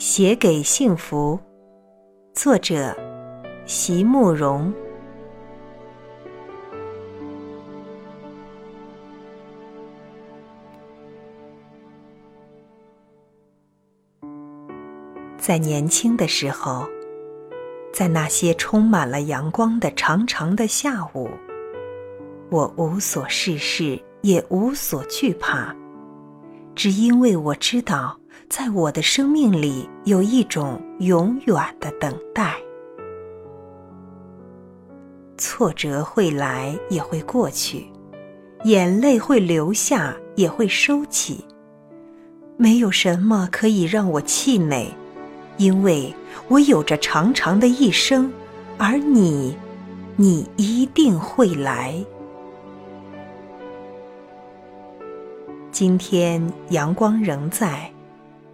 写给幸福，作者席慕容。在年轻的时候，在那些充满了阳光的长长的下午，我无所事事，也无所惧怕，只因为我知道。在我的生命里，有一种永远的等待。挫折会来，也会过去；眼泪会流下，也会收起。没有什么可以让我气馁，因为我有着长长的一生，而你，你一定会来。今天阳光仍在。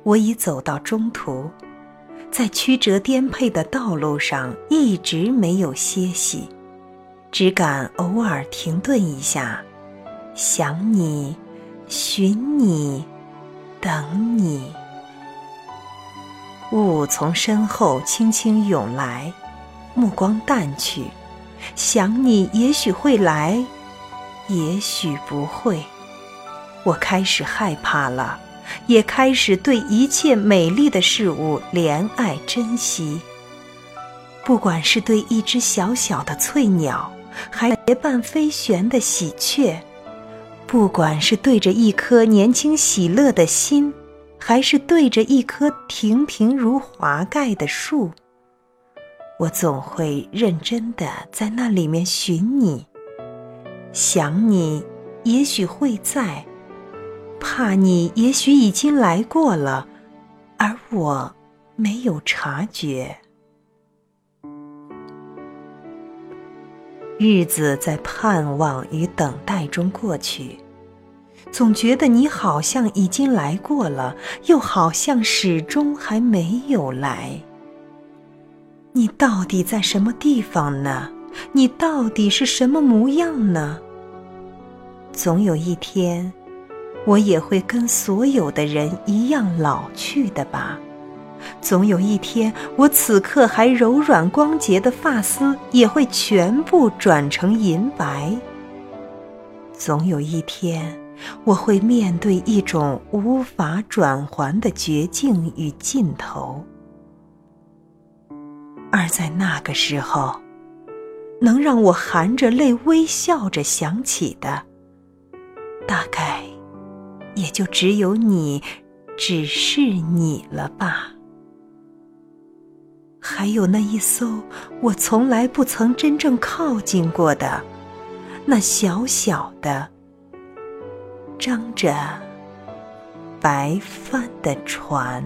我已走到中途，在曲折颠沛的道路上一直没有歇息，只敢偶尔停顿一下，想你，寻你，等你。雾从身后轻轻涌来，目光淡去，想你也许会来，也许不会。我开始害怕了。也开始对一切美丽的事物怜爱珍惜。不管是对一只小小的翠鸟，还结伴飞旋的喜鹊；不管是对着一颗年轻喜乐的心，还是对着一棵亭亭如华盖的树，我总会认真的在那里面寻你，想你，也许会在。怕你也许已经来过了，而我没有察觉。日子在盼望与等待中过去，总觉得你好像已经来过了，又好像始终还没有来。你到底在什么地方呢？你到底是什么模样呢？总有一天。我也会跟所有的人一样老去的吧。总有一天，我此刻还柔软光洁的发丝也会全部转成银白。总有一天，我会面对一种无法转还的绝境与尽头。而在那个时候，能让我含着泪微笑着想起的，大概。也就只有你，只是你了吧？还有那一艘我从来不曾真正靠近过的，那小小的、张着白帆的船。